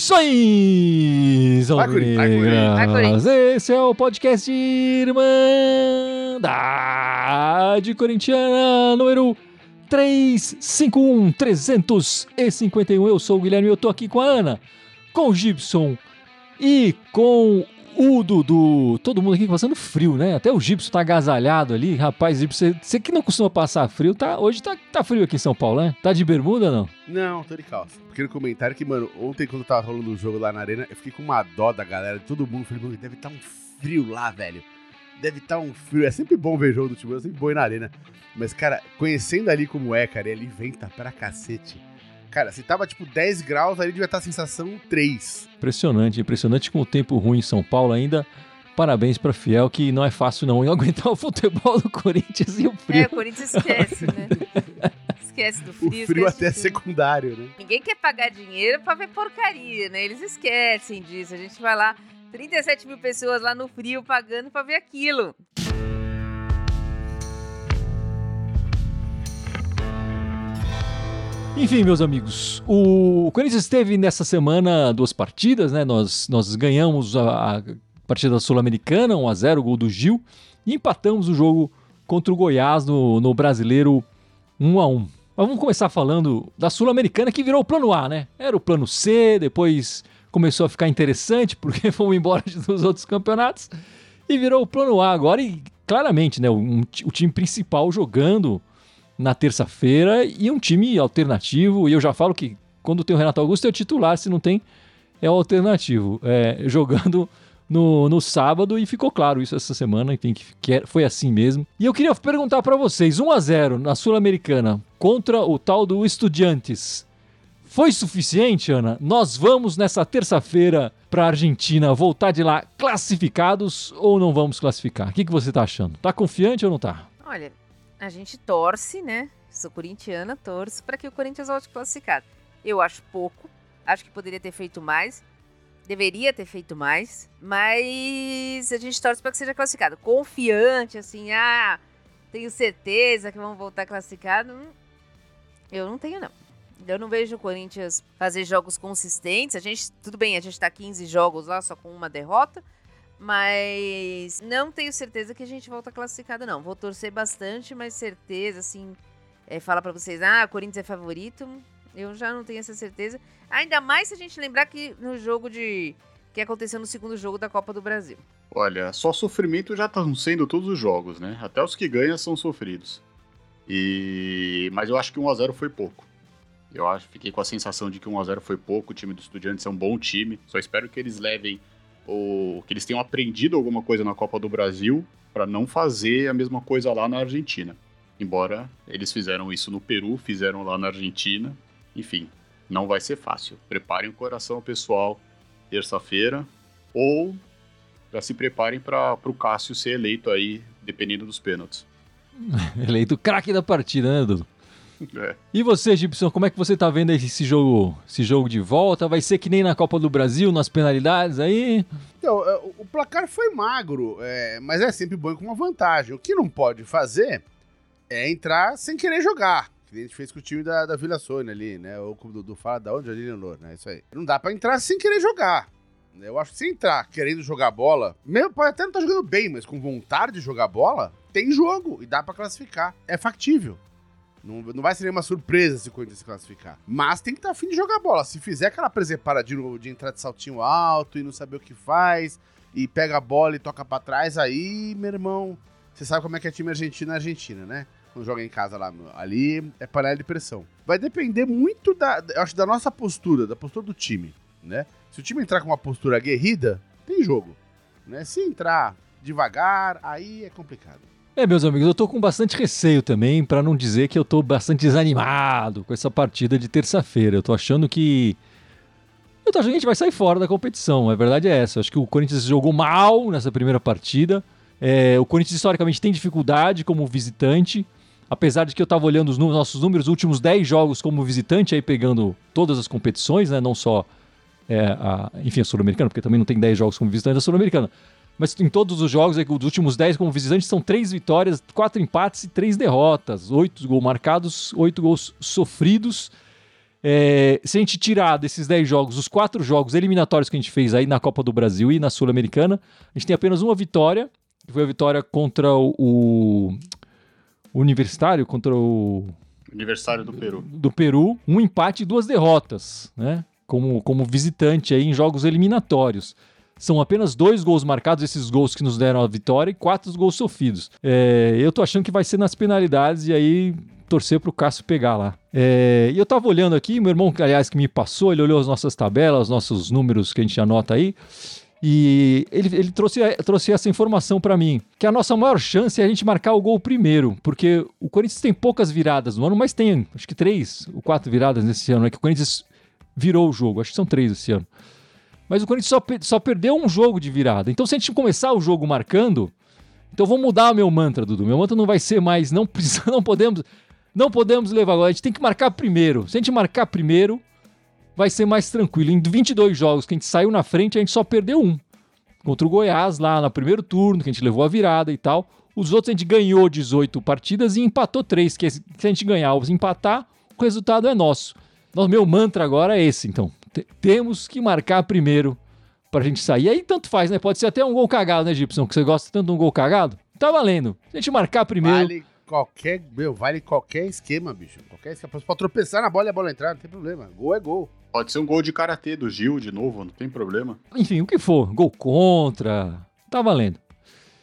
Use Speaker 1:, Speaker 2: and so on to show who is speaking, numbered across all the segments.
Speaker 1: Saudações, Alvinegras! Esse é o podcast Irmandade Corintiana número 351 351. Eu sou o Guilherme e eu tô aqui com a Ana, com o Gibson e com o Dudu. Todo mundo aqui passando frio, né? Até o Gibson tá agasalhado ali. Rapaz, Gibson, você que não costuma passar frio, tá, hoje tá, tá frio aqui em São Paulo, né? Tá de bermuda não?
Speaker 2: Não, tô de calça. Pequeno comentário que, mano, ontem quando tava rolando o jogo lá na arena, eu fiquei com uma dó da galera, de todo mundo. Falei, mano, deve tá um frio lá, velho. Deve estar tá um frio. É sempre bom ver jogo do time, é sempre bom ir na arena. Mas, cara, conhecendo ali como é, cara, ele venta pra cacete. Cara, se tava tipo 10 graus, ali devia estar a sensação 3.
Speaker 1: Impressionante, impressionante com o tempo ruim em São Paulo ainda. Parabéns para Fiel, que não é fácil não aguentar o futebol do Corinthians e o frio.
Speaker 3: É, o Corinthians esquece, né? esquece do frio.
Speaker 2: O frio até é secundário, né?
Speaker 3: Ninguém quer pagar dinheiro pra ver porcaria, né? Eles esquecem disso. A gente vai lá, 37 mil pessoas lá no frio pagando pra ver aquilo.
Speaker 1: Enfim, meus amigos, o Corinthians teve nessa semana duas partidas, né? Nós, nós ganhamos a, a partida sul-americana, 1x0, gol do Gil, e empatamos o jogo contra o Goiás no, no brasileiro 1x1. Mas vamos começar falando da Sul-Americana que virou o plano A, né? Era o plano C, depois começou a ficar interessante porque fomos embora dos outros campeonatos e virou o plano A agora e claramente, né? O time principal jogando na terça-feira e um time alternativo. E eu já falo que quando tem o Renato Augusto é o titular, se não tem, é o alternativo. É, jogando no, no sábado e ficou claro isso essa semana, enfim, que, é, foi assim mesmo. E eu queria perguntar para vocês: 1 a 0 na Sul-Americana contra o tal do Estudiantes. Foi suficiente, Ana? Nós vamos nessa terça-feira para a Argentina voltar de lá classificados ou não vamos classificar? O que, que você está achando? Tá confiante ou não tá?
Speaker 3: Olha, a gente torce, né? Sou corintiana, torço para que o Corinthians volte classificado. Eu acho pouco, acho que poderia ter feito mais, deveria ter feito mais, mas a gente torce para que seja classificado. Confiante, assim, ah, tenho certeza que vão voltar classificado. Hum, eu não tenho, não. Eu não vejo o Corinthians fazer jogos consistentes. A gente, tudo bem, a gente tá 15 jogos lá só com uma derrota, mas não tenho certeza que a gente volta classificado, não. Vou torcer bastante, mas certeza, assim, é, fala para vocês, ah, o Corinthians é favorito. Eu já não tenho essa certeza. Ainda mais se a gente lembrar que no jogo de. que aconteceu no segundo jogo da Copa do Brasil.
Speaker 4: Olha, só sofrimento já estão sendo todos os jogos, né? Até os que ganham são sofridos. E mas eu acho que 1 a 0 foi pouco. Eu acho, fiquei com a sensação de que 1 a 0 foi pouco. O time do Estudiantes é um bom time. Só espero que eles levem ou que eles tenham aprendido alguma coisa na Copa do Brasil para não fazer a mesma coisa lá na Argentina. Embora eles fizeram isso no Peru, fizeram lá na Argentina, enfim, não vai ser fácil. Preparem o coração pessoal terça-feira ou já se preparem para o Cássio ser eleito aí, dependendo dos pênaltis.
Speaker 1: eleito craque da partida, né, Dudu? É. E você, Gibson, como é que você tá vendo esse jogo, esse jogo de volta? Vai ser que nem na Copa do Brasil, nas penalidades aí?
Speaker 2: Então, é, o placar foi magro, é, mas é sempre bom com uma vantagem. O que não pode fazer é entrar sem querer jogar. Que a gente fez com o time da, da Vila Sônia ali, né? Ou como o Dudu fala, da onde? Ali, Leonor, né? Isso aí. Não dá pra entrar sem querer jogar. Eu acho que se entrar querendo jogar bola, mesmo pode até não estar tá jogando bem, mas com vontade de jogar bola, tem jogo e dá para classificar. É factível. Não, não vai ser nenhuma surpresa se o Corinthians se classificar. Mas tem que estar tá afim de jogar bola. Se fizer aquela presepada de, de entrar de saltinho alto e não saber o que faz, e pega a bola e toca para trás, aí, meu irmão, você sabe como é que é time argentino é Argentina, né? Quando joga em casa lá, ali é panela de pressão. Vai depender muito da, acho, da nossa postura, da postura do time, né? Se o time entrar com uma postura aguerrida, tem jogo, né? Se entrar devagar, aí é complicado.
Speaker 1: É, meus amigos, eu tô com bastante receio também, para não dizer que eu tô bastante desanimado com essa partida de terça-feira. Eu tô achando que. Eu tô achando que a gente vai sair fora da competição, a verdade é essa. Eu acho que o Corinthians jogou mal nessa primeira partida. É, o Corinthians historicamente tem dificuldade como visitante. Apesar de que eu tava olhando os nossos números, os últimos 10 jogos como visitante, aí pegando todas as competições, né? Não só, é, a, enfim, a Sul-Americana, porque também não tem 10 jogos como visitante da Sul-Americana Mas em todos os jogos, é os últimos 10 como visitante são três vitórias, quatro empates e três derrotas. Oito gols marcados, oito gols sofridos. É, se a gente tirar desses 10 jogos, os quatro jogos eliminatórios que a gente fez aí na Copa do Brasil e na Sul-Americana, a gente tem apenas uma vitória, que foi a vitória contra o, o Universitário, contra o
Speaker 4: Aniversário do Peru.
Speaker 1: do Peru, um empate e duas derrotas, né? Como, como visitante aí em jogos eliminatórios. São apenas dois gols marcados, esses gols que nos deram a vitória, e quatro gols sofridos. É, eu tô achando que vai ser nas penalidades e aí torcer pro Cássio pegar lá. É, e eu tava olhando aqui, meu irmão, aliás, que me passou, ele olhou as nossas tabelas, os nossos números que a gente anota aí. E ele, ele trouxe, trouxe essa informação para mim, que a nossa maior chance é a gente marcar o gol primeiro, porque o Corinthians tem poucas viradas no ano, mas tem acho que três ou quatro viradas nesse ano, é que o Corinthians virou o jogo, acho que são três esse ano. Mas o Corinthians só, só perdeu um jogo de virada. Então se a gente começar o jogo marcando, então vou mudar o meu mantra, Dudu. Meu mantra não vai ser mais, não, precisa, não podemos, não podemos levar agora, a gente tem que marcar primeiro. Se a gente marcar primeiro, vai ser mais tranquilo. Em 22 jogos que a gente saiu na frente, a gente só perdeu um. Contra o Goiás, lá no primeiro turno, que a gente levou a virada e tal. Os outros a gente ganhou 18 partidas e empatou 3, que se a gente ganhar ou empatar, o resultado é. Nosso meu mantra agora é esse, então. Temos que marcar primeiro pra gente sair. E aí tanto faz, né? Pode ser até um gol cagado, né, Gibson? Que você gosta tanto de um gol cagado. Tá valendo. Se a gente marcar primeiro.
Speaker 2: Vale qualquer, meu, vale qualquer esquema, bicho. Qualquer esquema. Você pode tropeçar na bola e a bola entrar, não tem problema. Gol é gol.
Speaker 4: Pode ser um gol de karatê do Gil de novo, não tem problema.
Speaker 1: Enfim, o que for. Gol contra. Tá valendo.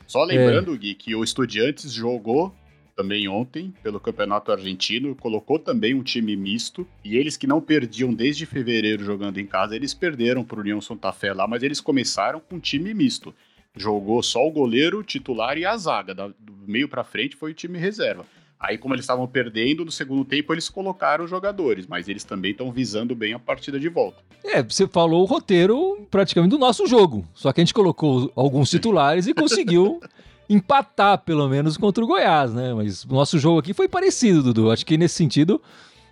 Speaker 4: Só lembrando, Gui, que o Estudiantes jogou também ontem pelo Campeonato Argentino, colocou também um time misto, e eles que não perdiam desde fevereiro jogando em casa, eles perderam para o União Santa Fé lá, mas eles começaram com um time misto. Jogou só o goleiro, o titular e a zaga, do meio para frente foi o time reserva. Aí, como eles estavam perdendo, no segundo tempo eles colocaram os jogadores, mas eles também estão visando bem a partida de volta.
Speaker 1: É, você falou o roteiro praticamente do nosso jogo. Só que a gente colocou alguns titulares e conseguiu empatar, pelo menos, contra o Goiás, né? Mas o nosso jogo aqui foi parecido, Dudu. Acho que nesse sentido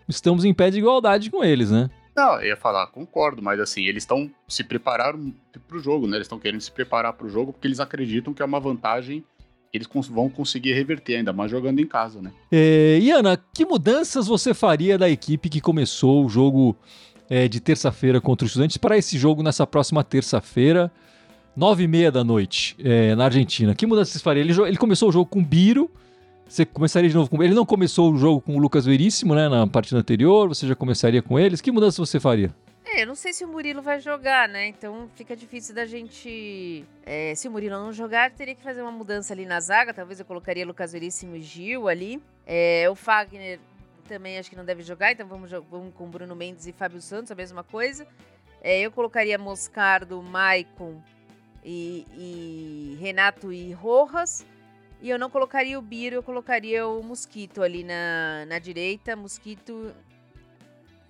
Speaker 1: estamos em pé de igualdade com eles, né?
Speaker 4: Não, eu ia falar, concordo, mas assim, eles estão se prepararam pro jogo, né? Eles estão querendo se preparar pro jogo porque eles acreditam que é uma vantagem que eles vão conseguir reverter, ainda mais jogando em casa, né?
Speaker 1: É, e Ana, que mudanças você faria da equipe que começou o jogo é, de terça-feira contra os estudantes para esse jogo nessa próxima terça-feira, nove e meia da noite, é, na Argentina? Que mudanças você faria? Ele, ele começou o jogo com Biro, você começaria de novo com ele? Não começou o jogo com o Lucas Veríssimo, né, na partida anterior, você já começaria com eles? Que mudanças você faria?
Speaker 3: É, eu não sei se o Murilo vai jogar, né? Então fica difícil da gente. é, se o Murilo não jogar, teria que fazer uma mudança ali na zaga. Talvez eu colocaria Lucas Veríssimo e Gil ali. É, o Fagner também acho que não deve jogar, então vamos, vamos com Bruno Mendes e Fábio Santos, a mesma coisa. É, eu colocaria Moscardo, Maicon e, e Renato e Rojas. E eu não colocaria o Biro, eu colocaria o Mosquito ali na, na direita. Mosquito.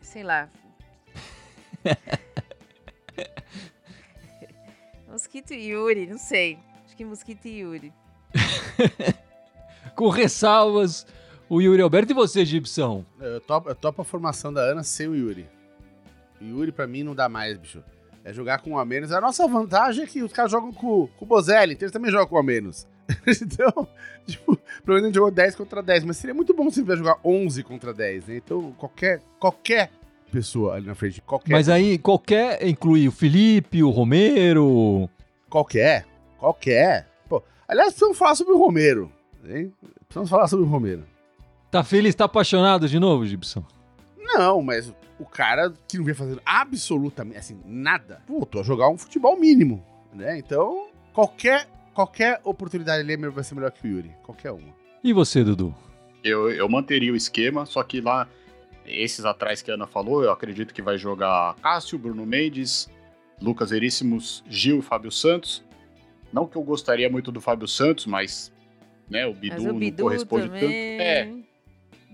Speaker 3: Sei lá. Mosquito e Yuri, não sei. Acho que Mosquito e Yuri.
Speaker 1: Com ressalvas, o Yuri Alberto e você, Gibson?
Speaker 2: Eu topo, eu topo a formação da Ana sem o Yuri. O Yuri, pra mim, não dá mais, bicho. É jogar com um a menos. A nossa vantagem é que os caras jogam com, com o Bozelli, então eles também jogam com um a menos. então, tipo, gente jogou 10 contra 10, mas seria muito bom se ele jogar 11 contra 10, né? Então, qualquer, qualquer pessoa ali na frente, qualquer.
Speaker 1: Mas aí qualquer inclui o Felipe, o Romero.
Speaker 2: Qualquer, qualquer. Pô, aliás, precisamos falar sobre o Romero, hein? Precisamos falar sobre o Romero.
Speaker 1: Tá feliz, tá apaixonado de novo, Gibson?
Speaker 2: Não, mas o cara que não vem fazendo absolutamente assim, nada, voltou a jogar um futebol mínimo, né? Então, qualquer, qualquer oportunidade ali vai ser melhor que o Yuri. Qualquer uma.
Speaker 1: E você, Dudu?
Speaker 4: Eu, eu manteria o esquema, só que lá, esses atrás que a Ana falou, eu acredito que vai jogar Cássio, Bruno Mendes, Lucas Veríssimos, Gil e Fábio Santos. Não que eu gostaria muito do Fábio Santos, mas né, o Bidu,
Speaker 3: Mas o
Speaker 4: não
Speaker 3: Bidu
Speaker 4: corresponde
Speaker 3: também.
Speaker 4: tanto. É,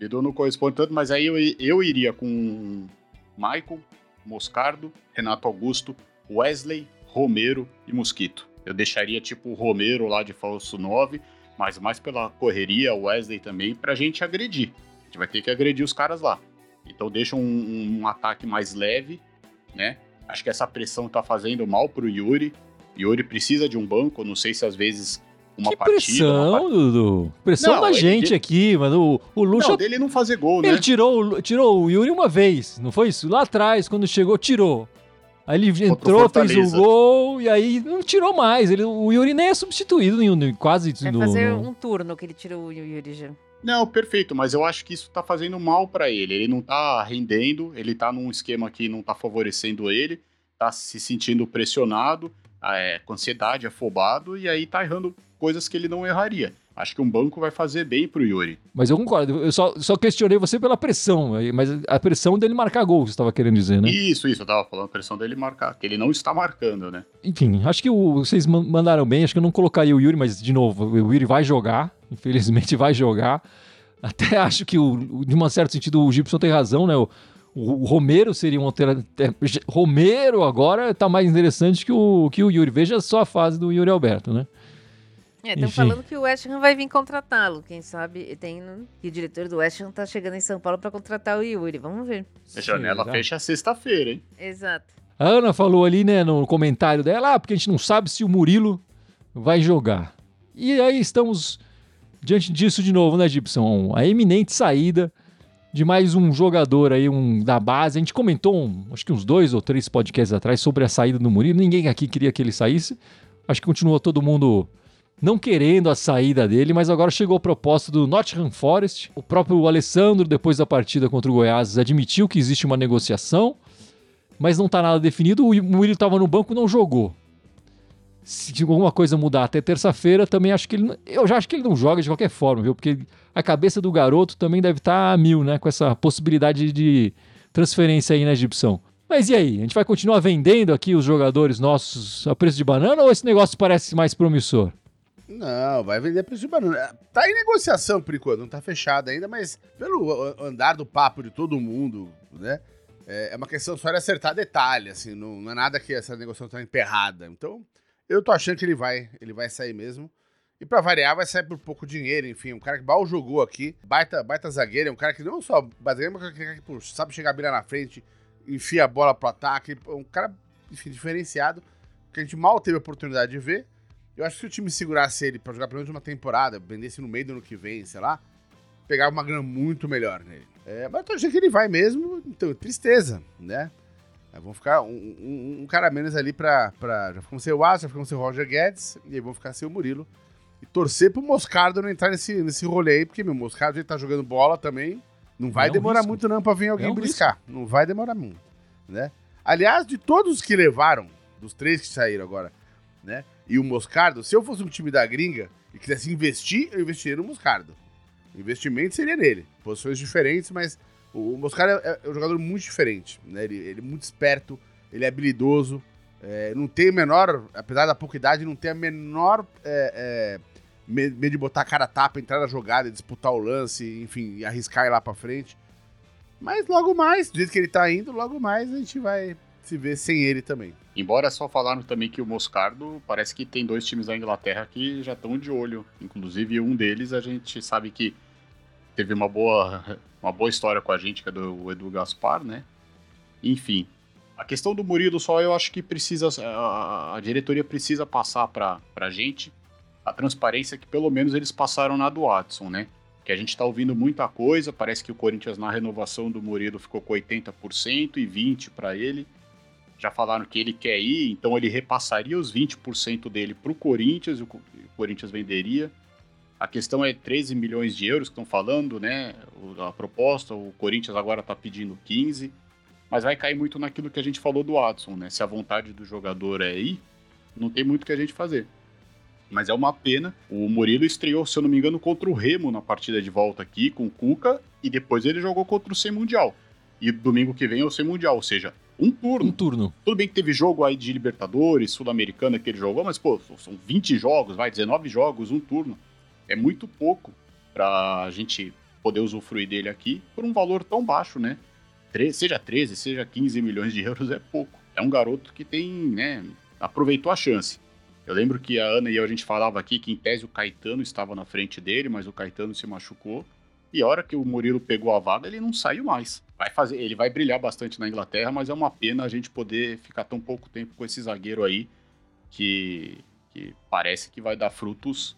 Speaker 4: Bidu não corresponde tanto, mas aí eu, eu iria com Maicon, Moscardo, Renato Augusto, Wesley, Romero e Mosquito. Eu deixaria tipo o Romero lá de falso 9, mas mais pela correria, o Wesley também, pra gente agredir. A gente vai ter que agredir os caras lá. Então deixa um, um ataque mais leve, né? Acho que essa pressão tá fazendo mal pro Yuri. Yuri precisa de um banco, não sei se às vezes uma
Speaker 1: que
Speaker 4: partida.
Speaker 1: pressão,
Speaker 4: uma part-
Speaker 1: Dudu. Pressão
Speaker 4: Não,
Speaker 1: da
Speaker 4: ele-
Speaker 1: gente
Speaker 4: ele-
Speaker 1: aqui, mano. O, o Lucha
Speaker 4: Não, dele não fazer gol,
Speaker 1: Ele
Speaker 4: né?
Speaker 1: tirou, o- tirou o Yuri uma vez, não foi isso? Lá atrás, quando chegou, tirou. Aí ele entrou, fez o gol e aí não tirou mais. Ele, o Yuri nem é substituído em, em quase
Speaker 3: Vai
Speaker 1: no,
Speaker 3: fazer
Speaker 1: no-
Speaker 3: um turno que ele tirou o Yuri já.
Speaker 4: Não, perfeito, mas eu acho que isso tá fazendo mal pra ele. Ele não tá rendendo, ele tá num esquema que não tá favorecendo ele, tá se sentindo pressionado, é, com ansiedade, afobado, e aí tá errando coisas que ele não erraria. Acho que um banco vai fazer bem pro Yuri.
Speaker 1: Mas eu concordo. Eu só, só questionei você pela pressão. Mas a pressão dele marcar gol, você estava querendo dizer, né?
Speaker 4: Isso, isso, eu tava falando a pressão dele marcar, que ele não está marcando, né?
Speaker 1: Enfim, acho que o- vocês man- mandaram bem. Acho que eu não colocaria o Yuri, mas de novo, o Yuri vai jogar. Infelizmente vai jogar. Até acho que, o, o- de um certo sentido, o Gibson tem razão, né? O, o Romero seria um alternativa. Romero agora tá mais interessante que o, que o Yuri. Veja só a fase do Yuri Alberto, né?
Speaker 3: É, estão
Speaker 1: Enfim.
Speaker 3: falando que o West Ham vai vir contratá-lo. Quem sabe tem que o diretor do West Ham tá chegando em São Paulo pra contratar o Yuri. Vamos ver.
Speaker 4: A janela
Speaker 1: Será?
Speaker 4: fecha sexta-feira, hein?
Speaker 3: Exato.
Speaker 1: A Ana falou ali, né, no comentário dela, ah, porque a gente não sabe se o Murilo vai jogar. E aí estamos diante disso de novo, né, Gibson? A eminente saída de mais um jogador aí, um da base. A gente comentou, um- acho que uns dois ou três podcasts atrás, sobre a saída do Murilo. Ninguém aqui queria que ele saísse. Acho que continuou todo mundo não querendo a saída dele, mas agora chegou a proposta do Nottingham Forest. O próprio Alessandro, depois da partida contra o Goiás, admitiu que existe uma negociação mas não tá nada definido. O Murilo estava no banco não jogou. Se alguma coisa mudar até terça-feira, também acho que ele. Eu já acho que ele não joga de qualquer forma, viu? Porque a cabeça do garoto também deve estar a mil, né? Com essa possibilidade de transferência aí na Egipção. Mas e aí? A gente vai continuar vendendo aqui os jogadores nossos a preço de banana ou esse negócio parece mais promissor?
Speaker 2: Não, vai vender preço de banana. Tá em negociação por enquanto, não tá fechado ainda, mas pelo a- andar do papo de todo mundo, né? É é uma questão só de acertar detalhe, assim, não, não é nada que essa negociação tá emperrada. Então, eu tô achando que ele vai, ele vai sair mesmo. E pra variar, vai sair por pouco dinheiro, enfim. Um cara que mal jogou aqui, baita, baita zagueiro, é um cara que não só zagueiro, mas um cara que sabe chegar bem lá na frente, enfia a bola pro ataque. é Um cara, enfim, diferenciado, que a gente mal teve a oportunidade de ver. Eu acho que se o time segurasse ele pra jogar pelo menos uma temporada, vendesse no meio do ano que vem, sei lá, pegava uma grana muito melhor nele. É, mas eu tô achando que ele vai mesmo, então, tristeza, né? Aí vão ficar um, um- um cara menos ali pra, pra. Já ficamos sem o Asa, já ficamos sem o Roger Guedes, e aí vão ficar sem o Murilo. E torcer pro Moscardo não entrar nesse, nesse rolê aí, porque, meu, o Moscardo ele tá jogando bola também. Não vai
Speaker 1: É um
Speaker 2: demorar
Speaker 1: risco.
Speaker 2: muito não pra vir alguém
Speaker 1: É um
Speaker 2: briscar. Não vai demorar muito, né? Aliás, de todos os que levaram, dos três que saíram agora, né? E o Moscardo, se eu fosse um time da gringa e quisesse investir, eu investiria no Moscardo. O investimento seria nele. Posições diferentes, mas o, Moscardo é, é um jogador muito diferente. Né? Ele, ele é muito esperto, ele é habilidoso, é, não tem a menor, apesar da pouca idade, não tem a menor é, é, me- medo de botar a cara a tapa, entrar na jogada, disputar o lance, enfim, arriscar ir lá pra frente. Mas logo mais, do jeito que ele tá indo, logo mais a gente vai se ver sem ele também.
Speaker 4: Embora só falaram também que o Moscardo parece que tem dois times da Inglaterra que já estão de olho. Inclusive, um deles a gente sabe que teve uma boa, uma boa história com a gente, que é do Edu Gaspar, né? Enfim. A questão do Murilo só eu acho que precisa. A, a diretoria precisa passar pra, pra gente a transparência que pelo menos eles passaram na do Watson, né? Que a gente tá ouvindo muita coisa. Parece que o Corinthians na renovação do Murilo ficou com 80% e 20% pra ele já falaram que ele quer ir, então ele repassaria os 20% dele para o Corinthians e o Co- o Corinthians venderia. A questão é 13 milhões de euros que estão falando, né? A proposta, o Corinthians agora está pedindo 15, mas vai cair muito naquilo que a gente falou do Watson, né? Se a vontade do jogador é ir, não tem muito que a gente fazer. Mas é uma pena. O Murilo estreou, se eu não me engano, contra o Remo na partida de volta aqui com o Cuca e depois ele jogou contra o C Mundial. E domingo que vem é o C Mundial, ou seja, um turno.
Speaker 1: Um turno.
Speaker 4: Tudo bem que teve jogo aí de Libertadores, Sul-Americana que ele jogou, mas, pô, são 20 jogos, vai, 19 jogos, um turno. É muito pouco pra gente poder usufruir dele aqui por um valor tão baixo, né? Tre- seja 13, seja 15 milhões de euros é pouco. É um garoto que tem, né, aproveitou a chance. Eu lembro que a Ana e eu a gente falava aqui que em tese o Caetano estava na frente dele, mas o Caetano se machucou. E a hora que o Murilo pegou a vaga, ele não saiu mais. Vai fazer, ele vai brilhar bastante na Inglaterra, mas é uma pena a gente poder ficar tão pouco tempo com esse zagueiro aí que, que parece que vai dar frutos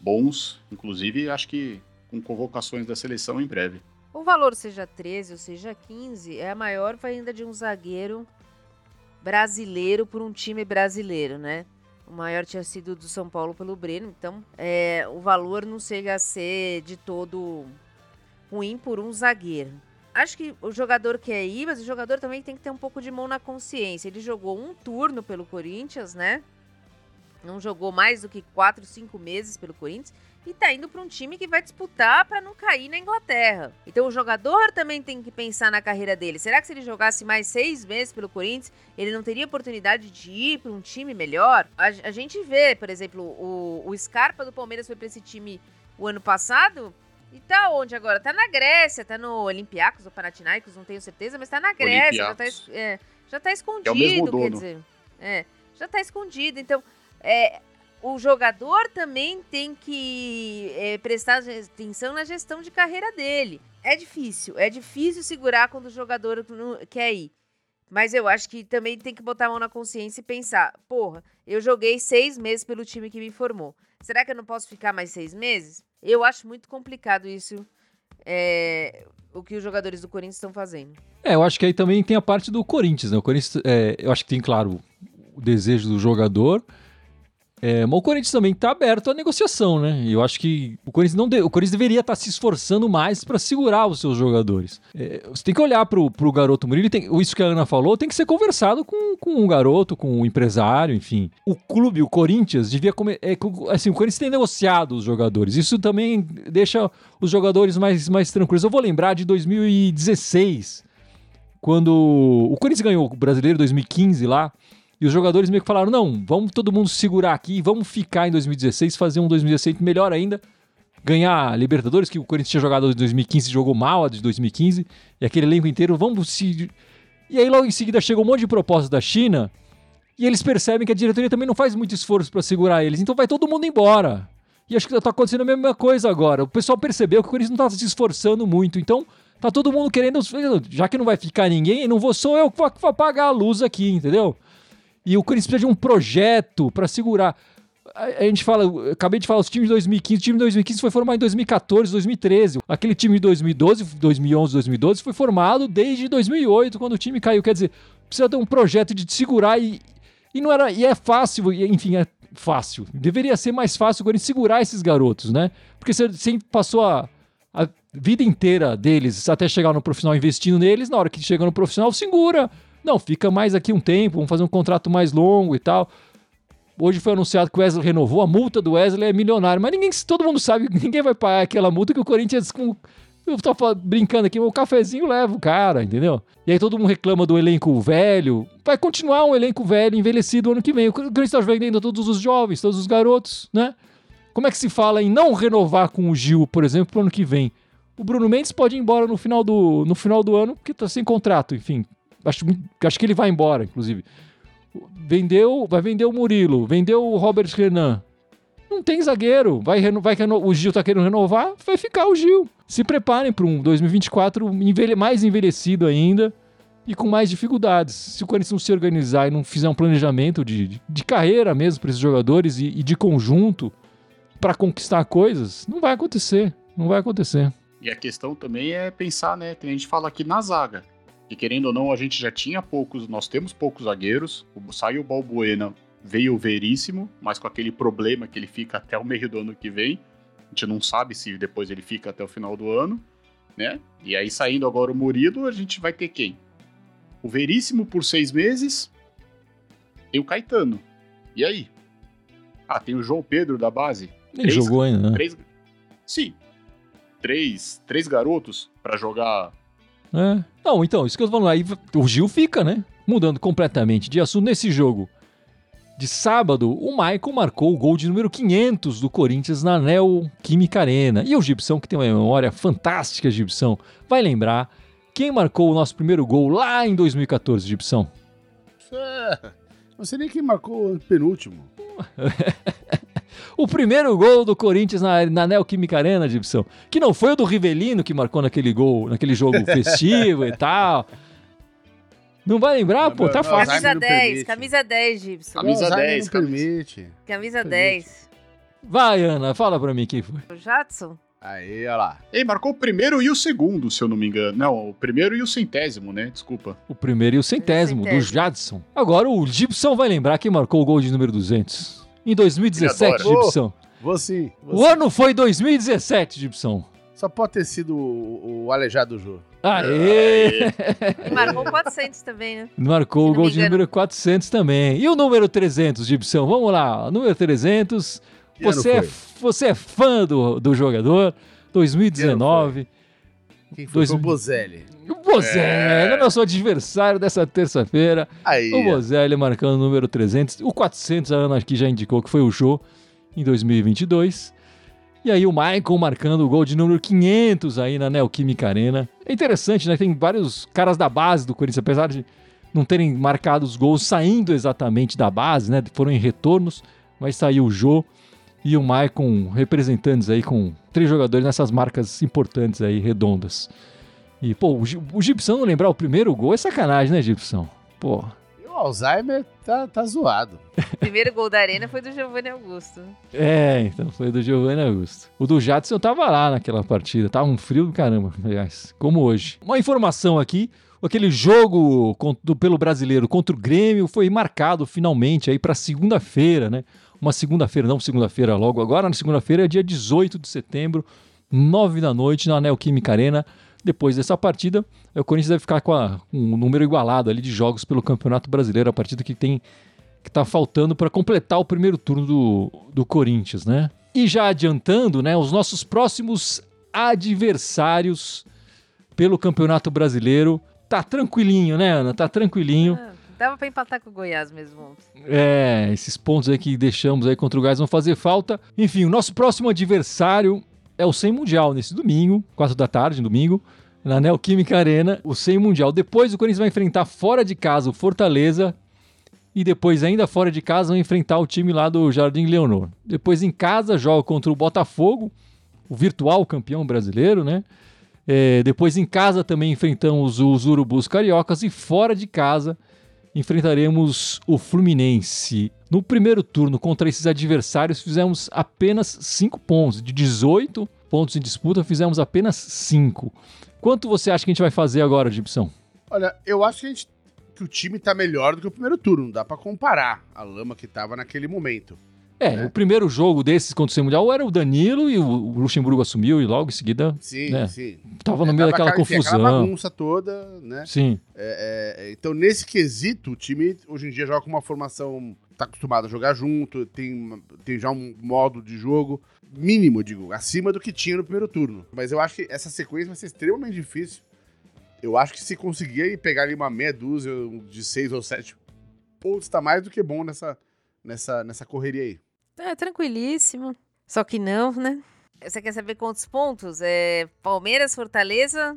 Speaker 4: bons, inclusive acho que com convocações da seleção em breve.
Speaker 3: O valor seja 13 ou seja 15 é a maior venda de um zagueiro brasileiro por um time brasileiro, né? O maior tinha sido do São Paulo pelo Breno, então é, o valor não chega a ser de todo ruim por um zagueiro. Acho que o jogador quer ir, mas o jogador também tem que ter um pouco de mão na consciência. Ele jogou um turno pelo Corinthians, né? Não jogou mais do que 4, 5 meses pelo Corinthians e tá indo para um time que vai disputar para não cair na Inglaterra. Então o jogador também tem que pensar na carreira dele. Será que se ele jogasse mais seis meses pelo Corinthians, ele não teria oportunidade de ir para um time melhor? A, a, gente vê, por exemplo, o, o Scarpa do Palmeiras foi para esse time o ano passado. E tá onde agora? Tá na Grécia, tá no Olympiacos ou Panathinaikos, não tenho certeza, mas tá na Grécia, já tá, é, já tá escondido, é quer dizer. É, já tá escondido. Então, é, o jogador também tem que é, prestar atenção na gestão de carreira dele. É difícil, é difícil segurar quando o jogador quer ir. Mas eu acho que também tem que botar a mão na consciência e pensar: porra, eu joguei seis meses pelo time que me formou. Será que eu não posso ficar mais seis meses? Eu acho muito complicado isso, é, o que os jogadores do Corinthians estão fazendo.
Speaker 1: É, eu acho que aí também tem a parte do Corinthians, né? O Corinthians, é, eu acho que tem, claro, o desejo do jogador é, mas o Corinthians também está aberto à negociação, né? Eu acho que o Corinthians não de... o Corinthians deveria estar tá se esforçando mais para segurar os seus jogadores. É, você tem que olhar para o garoto Murilo, tem, isso que a Ana falou, tem que ser conversado com, com o garoto, com o empresário, enfim. O clube, o Corinthians, devia comer. É, assim, o Corinthians tem negociado os jogadores. Isso também deixa os jogadores mais, mais tranquilos. Eu vou lembrar de 2016, quando o Corinthians ganhou o Brasileiro 2015 lá. E os jogadores meio que falaram: não, vamos todo mundo segurar aqui, vamos ficar em 2016, fazer um 2016 melhor ainda, ganhar Libertadores, que o Corinthians tinha jogado em 2015 jogou mal a de 2015, e aquele elenco inteiro, vamos se. E aí logo em seguida chegou um monte de propostas da China, e eles percebem que a diretoria também não faz muito esforço para segurar eles, então vai todo mundo embora. E acho que está acontecendo a mesma coisa agora. O pessoal percebeu que o Corinthians não está se esforçando muito, então tá todo mundo querendo, já que não vai ficar ninguém, não vou sou eu que vou pagar a luz aqui, entendeu? E o Corinthians precisa de um projeto para segurar. A, gente fala, acabei de falar, os times de 2015, o time de 2015 foi formado em 2014, 2013. Aquele time de 2012, 2011, 2012 foi formado desde 2008, quando o time caiu. Quer dizer, precisa ter um projeto de segurar e, e não era, e é fácil, enfim, é fácil. Deveria ser mais fácil o Corinthians segurar esses garotos, né? Porque você sempre passou a, a vida inteira deles até chegar no profissional investindo neles, na hora que chega no profissional, segura não, fica mais aqui um tempo, vamos fazer um contrato mais longo e tal. Hoje foi anunciado que o Wesley renovou, a multa do Wesley é milionário, mas ninguém, todo mundo sabe, ninguém vai pagar aquela multa que o Corinthians com eu tô brincando aqui, o cafezinho leva o cara, entendeu? E aí todo mundo reclama do elenco velho. Vai continuar um elenco velho, envelhecido ano que vem. O Corinthians tá vendendo todos os jovens, todos os garotos, né? Como é que se fala em não renovar com o Gil, por exemplo, pro ano que vem? O Bruno Mendes pode ir embora no final do, no final do ano, porque tá sem contrato, enfim. Acho, acho que ele vai embora, inclusive. Vendeu, vai vender o Murilo, vendeu o Robert Renan. Não tem zagueiro. Vai, vai o Gil tá querendo renovar, vai ficar o Gil. Se preparem para um 2024 envelhe, mais envelhecido ainda e com mais dificuldades. Se o Corinthians não se organizar e não fizer um planejamento de, de, de carreira mesmo para esses jogadores e, e de conjunto para conquistar coisas, não vai acontecer. Não vai acontecer.
Speaker 4: E a questão também é pensar, né? Tem gente fala aqui na zaga. E querendo ou não, a gente já tinha poucos, nós temos poucos zagueiros. Saiu o Balbuena, veio o Veríssimo, mas com aquele problema que ele fica até o meio do ano que vem. A gente não sabe se depois ele fica até o final do ano, né? E aí saindo agora o Murilo, a gente vai ter quem? O Veríssimo por seis meses, tem o Caetano. E aí? Ah, tem o João Pedro da base.
Speaker 1: Ele três, jogou ainda, né?
Speaker 4: Três, sim. Três, três garotos para jogar
Speaker 1: é. Não, então, isso que eu tô falando. Aí o Gil fica, né? Mudando completamente de assunto nesse jogo. De sábado, o Michael marcou o gol de número 500 do Corinthians na Neo Química Arena. E o Gibson, que tem uma memória fantástica, Gibson, vai lembrar quem marcou o nosso primeiro gol lá em 2014, Gibson?
Speaker 2: É, não sei nem quem marcou o penúltimo.
Speaker 1: o primeiro gol do Corinthians na, na Neoquímica Arena, Gibson, que não foi o do Rivelino que marcou naquele gol, naquele jogo festivo e tal. Não vai lembrar? Pô, tá
Speaker 2: Não,
Speaker 1: fácil.
Speaker 3: Camisa
Speaker 2: não
Speaker 3: 10,
Speaker 2: permite.
Speaker 3: camisa 10, Gibson.
Speaker 4: Camisa
Speaker 2: O Alzheimer
Speaker 4: 10,
Speaker 2: não permite.
Speaker 3: Camisa
Speaker 2: Permite.
Speaker 3: 10.
Speaker 1: Vai, Ana, fala pra mim quem foi.
Speaker 3: O Jadson?
Speaker 2: Aí, olha lá.
Speaker 4: Ele marcou o primeiro e o segundo, se eu não me engano. Não, o primeiro e o centésimo, né? Desculpa.
Speaker 1: O primeiro e o centésimo, do
Speaker 3: Centésimo.
Speaker 1: Jadson. Agora o Gibson vai lembrar quem marcou o gol de número 200. Em 2017,
Speaker 4: Ele adora.
Speaker 1: Gibson.
Speaker 2: Vou sim. vou
Speaker 1: O
Speaker 2: sim.
Speaker 1: ano foi 2017, Gibson.
Speaker 2: Só pode ter sido o, o aleijado do jogo.
Speaker 1: Aê!
Speaker 3: E marcou 400 também, né?
Speaker 1: Marcou o gol de número 400 também. E o número 300, Gibson? Vamos lá. Número 300.
Speaker 2: Que ano
Speaker 1: Você é, você é fã do, do jogador. 2019.
Speaker 2: Quem foi?
Speaker 1: Dois
Speaker 2: Foi o Bozelli.
Speaker 1: O Bozelli é nosso adversário dessa terça-feira. O Bozelli marcando o número 300. O 400, a Ana aqui já indicou que foi o Jô em 2022. E aí o Michael marcando o gol de número 500 aí na Neoquímica Arena. É interessante, né? Tem vários caras da base do Corinthians, apesar de não terem marcado os gols saindo exatamente da base, né? Foram em retornos, mas saiu o Jô e o Maicon representantes aí com três jogadores nessas marcas importantes aí, redondas. E, pô, o, o Gibson não lembrar o primeiro gol é sacanagem, né, Gibson? Pô,
Speaker 2: E o Alzheimer tá, tá zoado.
Speaker 3: O primeiro gol da Arena foi do Giovanni Augusto.
Speaker 1: É, então foi do Giovanni Augusto. O do Jadson tava lá naquela partida, tava um frio do caramba, aliás, como hoje. Uma informação aqui, aquele jogo pelo brasileiro contra o Grêmio foi marcado finalmente aí para segunda-feira, né? Uma segunda-feira, não segunda-feira logo agora, na segunda-feira é dia 18 de setembro, 9 da noite na Neoquímica Arena. Depois dessa partida, o Corinthians deve ficar com, a- um número igualado ali de jogos pelo Campeonato Brasileiro, a partida que tem que tá faltando para completar o primeiro turno do, do Corinthians, né? E já adiantando, né, os nossos próximos adversários pelo Campeonato Brasileiro. Tá tranquilinho, né, Ana? Tá tranquilinho.
Speaker 3: Ah, dava pra empatar com o Goiás mesmo.
Speaker 1: É, esses pontos aí que deixamos aí contra o Gás vão fazer falta. Enfim, o nosso próximo adversário é o 100 Mundial nesse domingo, 4 da tarde, domingo, na Neoquímica Arena, o 100 Mundial. Depois o Corinthians vai enfrentar fora de casa o Fortaleza e depois ainda fora de casa vai enfrentar o time lá do Jardim Leonor. Depois em casa joga contra o Botafogo, o virtual campeão brasileiro, né? É, depois em casa também enfrentamos os Urubus Cariocas e fora de casa enfrentaremos o Fluminense. No primeiro turno contra esses adversários fizemos apenas 5 pontos. De 18 pontos em disputa, fizemos apenas 5. Quanto você acha que a gente vai fazer agora, Gibson?
Speaker 2: Olha, eu acho que, gente, que o time tá melhor do que o primeiro turno. Não dá pra comparar a lama que tava naquele momento.
Speaker 1: É,
Speaker 2: É.
Speaker 1: o primeiro jogo desses contra o Sem Mundial era o Danilo e o Luxemburgo assumiu e logo em seguida
Speaker 2: Sim,
Speaker 1: É.
Speaker 2: sim.
Speaker 1: tava no meio
Speaker 2: Tava
Speaker 1: daquela
Speaker 2: aquela- enfim, Aquela
Speaker 1: confusão.
Speaker 2: bagunça toda, né?
Speaker 1: Sim.
Speaker 2: É, é, então, nesse quesito, o time hoje em dia joga com uma formação. tá acostumado a jogar junto, tem, tem já um modo de jogo mínimo, digo, acima do que tinha no primeiro turno. Mas eu acho que essa sequência vai ser extremamente difícil. Eu acho que se conseguir pegar ali uma meia dúzia de seis ou sete pontos, tá mais do que bom nessa, nessa, nessa correria aí.
Speaker 3: É, tranquilíssimo. Só que não, né? Você quer saber quantos pontos? É Palmeiras, Fortaleza,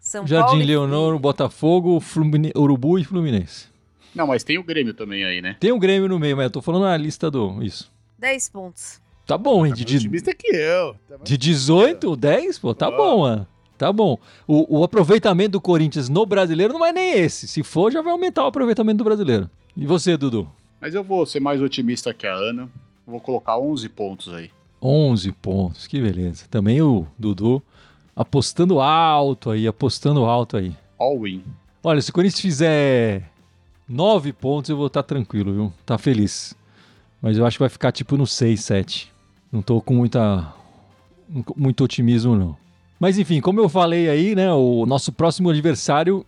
Speaker 3: São
Speaker 1: Jardim
Speaker 3: Paulo. e-
Speaker 1: Leonor, Botafogo, Flumine... Urubu e Fluminense.
Speaker 4: Não, mas tem o Grêmio também aí, né?
Speaker 1: Tem o Grêmio no meio, mas eu tô falando na lista do. Isso.
Speaker 3: 10 pontos.
Speaker 1: Tá bom, hein?
Speaker 2: Tá
Speaker 1: De,
Speaker 2: otimista que eu. Tá
Speaker 1: de 18, 10, pô, tá bom, mano. Tá bom. O, o aproveitamento do Corinthians no brasileiro não é nem esse. Se for, já vai aumentar o aproveitamento do brasileiro. E você, Dudu?
Speaker 4: Mas eu vou ser mais otimista que a Ana. Vou colocar 11 pontos aí.
Speaker 1: 11 pontos, que beleza. Também o Dudu apostando alto aí, apostando alto aí.
Speaker 4: All in.
Speaker 1: Olha, se o Corinthians fizer 9 pontos, eu vou estar tranquilo, viu? Tá feliz. Mas eu acho que vai ficar tipo no 6, 7. Não tô com muita muito otimismo não. Mas enfim, como eu falei aí, né, o nosso próximo adversário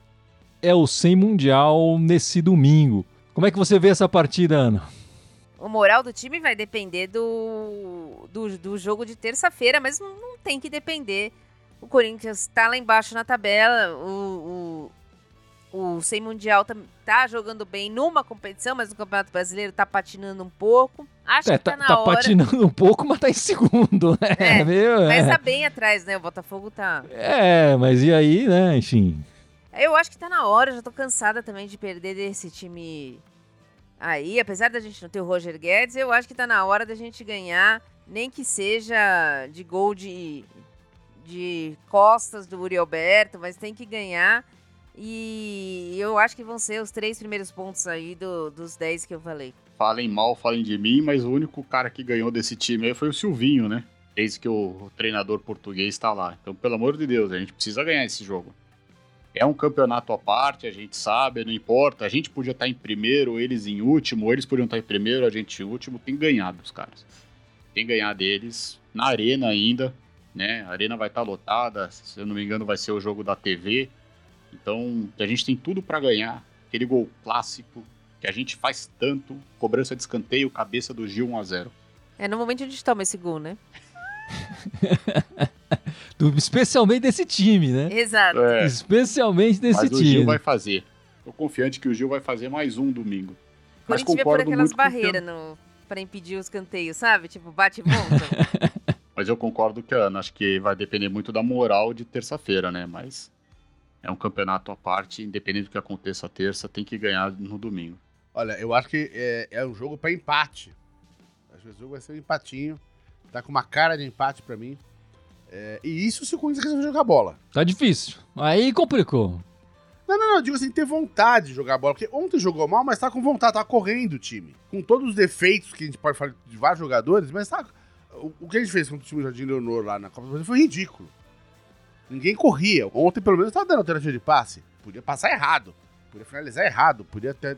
Speaker 1: é o 100 Mundial nesse domingo. Como é que você vê essa partida, Ana?
Speaker 3: O moral do time vai depender do, do, do jogo de terça-feira, mas não, não tem que depender. O Corinthians tá lá embaixo na tabela, o, o, o Sem Mundial tá, tá jogando bem numa competição, mas no Campeonato Brasileiro tá patinando um pouco. Acho
Speaker 1: É,
Speaker 3: que tá,
Speaker 1: tá,
Speaker 3: na
Speaker 1: tá
Speaker 3: hora.
Speaker 1: patinando um pouco, mas tá em segundo, né?
Speaker 3: É,
Speaker 1: Meio-
Speaker 3: Mas
Speaker 1: é.
Speaker 3: tá bem atrás, né? O Botafogo tá.
Speaker 1: É, mas e aí, né? Enfim.
Speaker 3: Eu acho que tá na hora, já tô cansada também de perder desse time aí. Apesar da gente não ter o Roger Guedes, eu acho que tá na hora da gente ganhar, nem que seja de gol de, de costas do Uri Alberto, mas tem que ganhar. E eu acho que vão ser os três primeiros pontos aí do, dos 10 que eu falei.
Speaker 4: Falem mal, falem de mim, mas o único cara que ganhou desse time aí foi o Silvinho, né? Desde que o treinador português está lá. Então, pelo amor de Deus, a gente precisa ganhar esse jogo. É um campeonato à parte, a gente sabe, não importa. A gente podia estar em primeiro, eles em último, eles podiam estar em primeiro, a gente em último. Tem ganhado os caras. Tem ganhado deles na arena ainda, né? A arena vai estar lotada, se eu não me engano, vai ser o jogo da TV. Então, a gente tem tudo para ganhar. Aquele gol clássico que a gente faz tanto, cobrança de escanteio, cabeça do Gil 1 a 0.
Speaker 3: É no momento onde a gente toma esse gol, né?
Speaker 1: Do- especialmente desse time, né?
Speaker 3: Exato.
Speaker 4: É,
Speaker 1: Especialmente desse
Speaker 4: mas o
Speaker 1: time.
Speaker 4: Gil vai fazer. Tô confiante que o Gil vai fazer mais um domingo.
Speaker 3: O
Speaker 4: Mas
Speaker 3: Corinthians ia por
Speaker 4: concordo
Speaker 3: aquelas
Speaker 4: muito com o que
Speaker 3: barreiras no, pra impedir os canteios, sabe? Tipo, bate e volta.
Speaker 4: Mas eu concordo que, Ana, acho que vai depender muito da moral de terça-feira, né? Mas é um campeonato à parte, independente do que aconteça terça, tem que ganhar no domingo.
Speaker 2: Olha, eu acho que é, é um jogo pra empate. Acho que esse jogo vai ser um empatinho. Tá com uma cara de empate pra mim. É, e isso se o Corinthians resolver jogar bola.
Speaker 1: Tá difícil. Aí complicou.
Speaker 2: Não, não, não, eu digo assim, ter vontade de jogar bola. Porque ontem jogou mal, mas tá com vontade, tá correndo o time. Com todos os defeitos que a gente pode falar de vários jogadores, mas tá. O, o que a gente fez contra o time do Jardim Leonor lá na Copa do Brasil foi ridículo. Ninguém corria. Ontem, pelo menos, tava dando alternativa de passe. Podia passar errado. Podia finalizar errado. Podia até.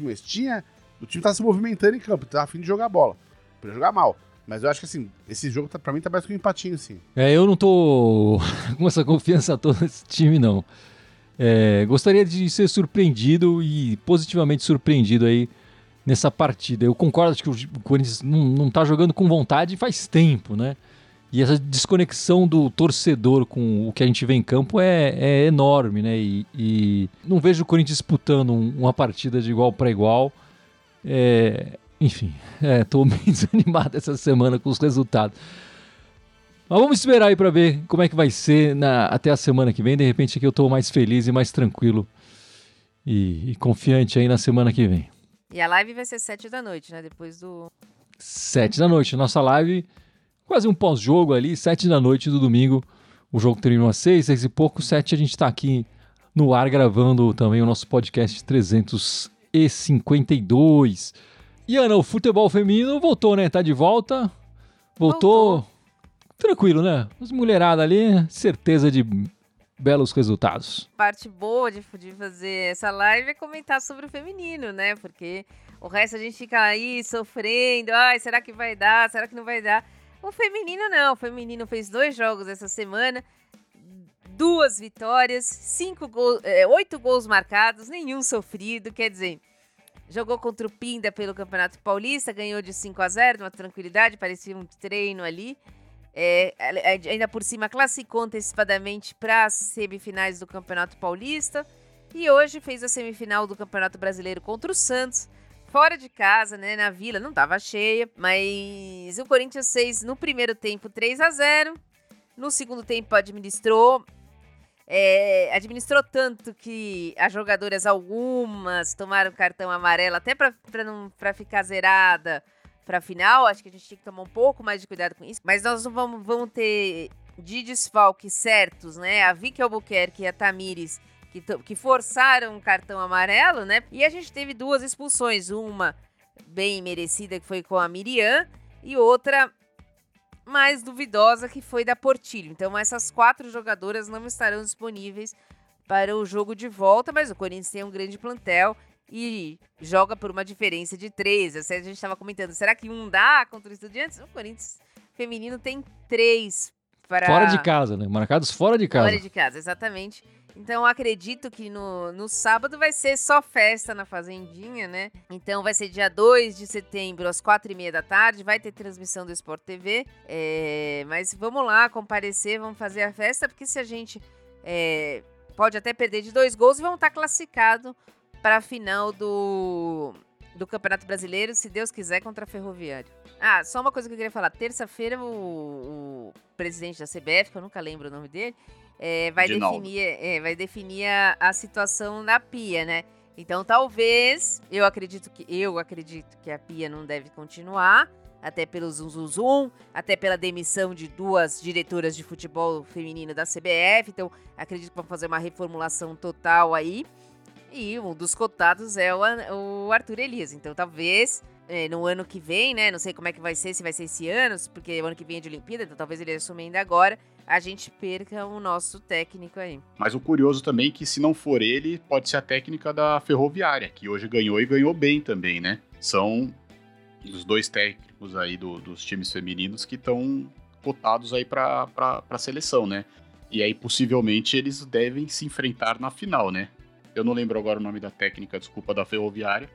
Speaker 2: Mas tinha. O time tava se movimentando em campo, tava afim de jogar bola. Podia jogar mal. Mas eu acho que assim, esse jogo tá, pra mim tá mais que um empatinho, sim.
Speaker 1: É, eu não tô com essa confiança toda nesse time, não. É, gostaria de ser surpreendido e positivamente surpreendido aí nessa partida. Eu concordo que o Corinthians não, não tá jogando com vontade faz tempo, né? E essa desconexão do torcedor com o que a gente vê em campo é, é enorme, né? E, e não vejo o Corinthians disputando um- uma partida de igual para igual. É, enfim, é, tô meio desanimado essa semana com os resultados. Mas vamos esperar aí pra ver como é que vai ser na- até a semana que vem. De repente aqui eu tô mais feliz e mais tranquilo e, e confiante aí na semana que vem.
Speaker 3: e a live vai ser sete da noite, né? Depois do.
Speaker 1: Sete da noite, nossa live, quase um pós-jogo ali, sete da noite do domingo. O jogo terminou às seis, seis e pouco, sete a gente tá aqui no ar gravando também o nosso podcast 352. E Ana, o futebol feminino voltou, né? Tá de volta. Voltou,
Speaker 3: Voltou.
Speaker 1: tranquilo, né? As mulheradas ali, certeza de belos resultados.
Speaker 3: parte boa de, de fazer essa live é comentar sobre o feminino, né? Porque o resto a gente fica aí sofrendo. Ai, será que vai dar? Será que não vai dar? O feminino não. O feminino fez dois jogos essa semana. Duas vitórias, cinco gols, é, oito gols marcados, nenhum sofrido. Quer dizer, jogou contra o Pinda pelo Campeonato Paulista, ganhou de 5 a 0 uma tranquilidade, parecia um treino ali. É, ainda por cima classificou antecipadamente para as semifinais do Campeonato Paulista e hoje fez a semifinal do Campeonato Brasileiro contra o Santos, fora de casa, né, na Vila, não estava cheia, mas o Corinthians fez no primeiro tempo 3 a 0 no segundo tempo administrou, é, administrou tanto que as jogadoras algumas tomaram cartão amarelo até para ficar zerada para final. Acho que a gente tem que tomar um pouco mais de cuidado com isso. Mas nós não vamos, vamos ter de desfalque certos, né? A Vicky Albuquerque e a Tamires que, que forçaram um cartão amarelo, né? E a gente teve duas expulsões, uma bem merecida que foi com a Miriam e outra mais duvidosa que foi da Portilho. Então essas quatro jogadoras não estarão disponíveis para o jogo de volta, mas o Corinthians tem um grande plantel e joga por uma diferença de três. Essa A gente estava comentando, será que um dá contra o Estudiantes? O Corinthians feminino tem três para
Speaker 1: Fora de casa, né? Marcados fora de casa.
Speaker 3: Fora de casa, exatamente. Então, acredito que no, no sábado vai ser só festa na Fazendinha, né? Então, vai ser dia 2 de setembro, às quatro e meia da tarde. Vai ter transmissão do Sport TV. É, mas vamos lá, comparecer, vamos fazer a festa, porque se a gente é, pode até perder de dois gols, vamos estar classificado para a final do, do Campeonato Brasileiro, se Deus quiser, contra a Ferroviário. Ah, só uma coisa que eu queria falar. Terça-feira, o, o presidente da CBF, que eu nunca lembro o nome dele, é, vai,
Speaker 4: Edinaldo.
Speaker 3: definir, é, vai definir a, a situação na pia, né? Então talvez, eu acredito que eu acredito que a pia não deve continuar, até pelo zum zum zum, até pela demissão de duas diretoras de futebol feminino da CBF. Então, acredito que vão fazer uma reformulação total aí. E um dos cotados é o, o Arthur Elias. Então, talvez é, no ano que vem, né? Não sei como é que vai ser, se vai ser esse ano, porque o ano que vem é de Olimpíada, então talvez ele assume ainda agora. A gente perca o nosso técnico aí.
Speaker 4: Mas o curioso também é que se não for ele, pode ser a técnica da Ferroviária, que hoje ganhou e ganhou bem também, né? São os dois técnicos aí do, dos times femininos que estão cotados aí para a seleção, né? E aí possivelmente eles devem se enfrentar na final, né? Eu não lembro agora o nome da técnica, desculpa, da Ferroviária,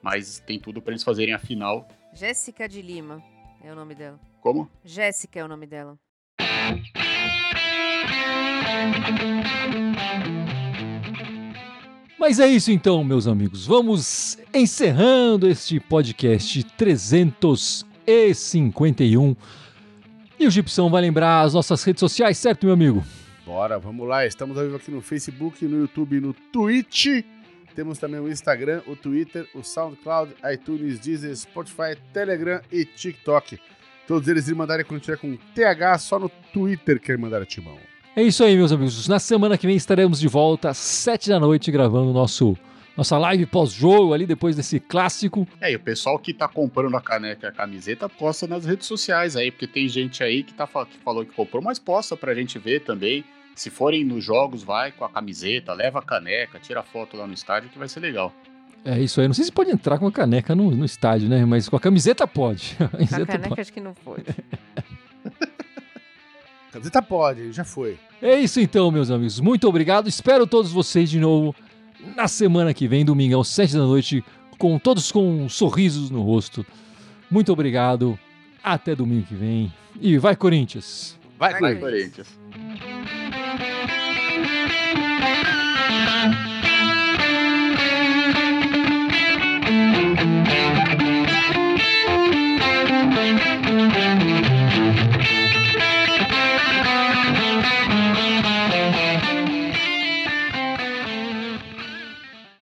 Speaker 4: mas tem tudo para eles fazerem a final.
Speaker 3: Jéssica de Lima é o nome dela.
Speaker 4: Como?
Speaker 3: Jéssica é o nome dela.
Speaker 1: Mas é isso então, meus amigos. Vamos encerrando este podcast 351. E o Gipsão vai lembrar as nossas redes sociais, certo, meu amigo?
Speaker 2: Bora, vamos lá. Estamos ao vivo aqui no Facebook, no YouTube no Twitch. Temos também o Instagram, o Twitter, o SoundCloud, iTunes, Deezer, Spotify, Telegram e TikTok. Todos eles irem mandarem quando tiver com TH, só no Twitter quer mandar a timão.
Speaker 1: É isso aí, meus amigos. Na semana que vem estaremos de volta às 7 da noite gravando nosso nossa live pós-jogo ali depois desse clássico.
Speaker 4: É, e o pessoal que tá comprando a caneca e a camiseta posta nas redes sociais aí, porque tem gente aí que, tá, que falou que comprou, mas posta pra gente ver também. Se forem nos jogos, vai com a camiseta, leva a caneca, tira foto lá no estádio que vai ser legal.
Speaker 1: É isso aí. Não sei se pode entrar com a caneca no, no estádio, né? Mas com a camiseta pode.
Speaker 3: A, camiseta a caneca pode. acho que não pode.
Speaker 2: Camiseta pode, já foi.
Speaker 1: É isso então, meus amigos. Muito obrigado. Espero todos vocês de novo na semana que vem, domingo, às 7 da noite, com todos com sorrisos no rosto. Muito obrigado. Até domingo que vem. E vai, Corinthians!
Speaker 4: Vai, vai Corinthians! Corinthians.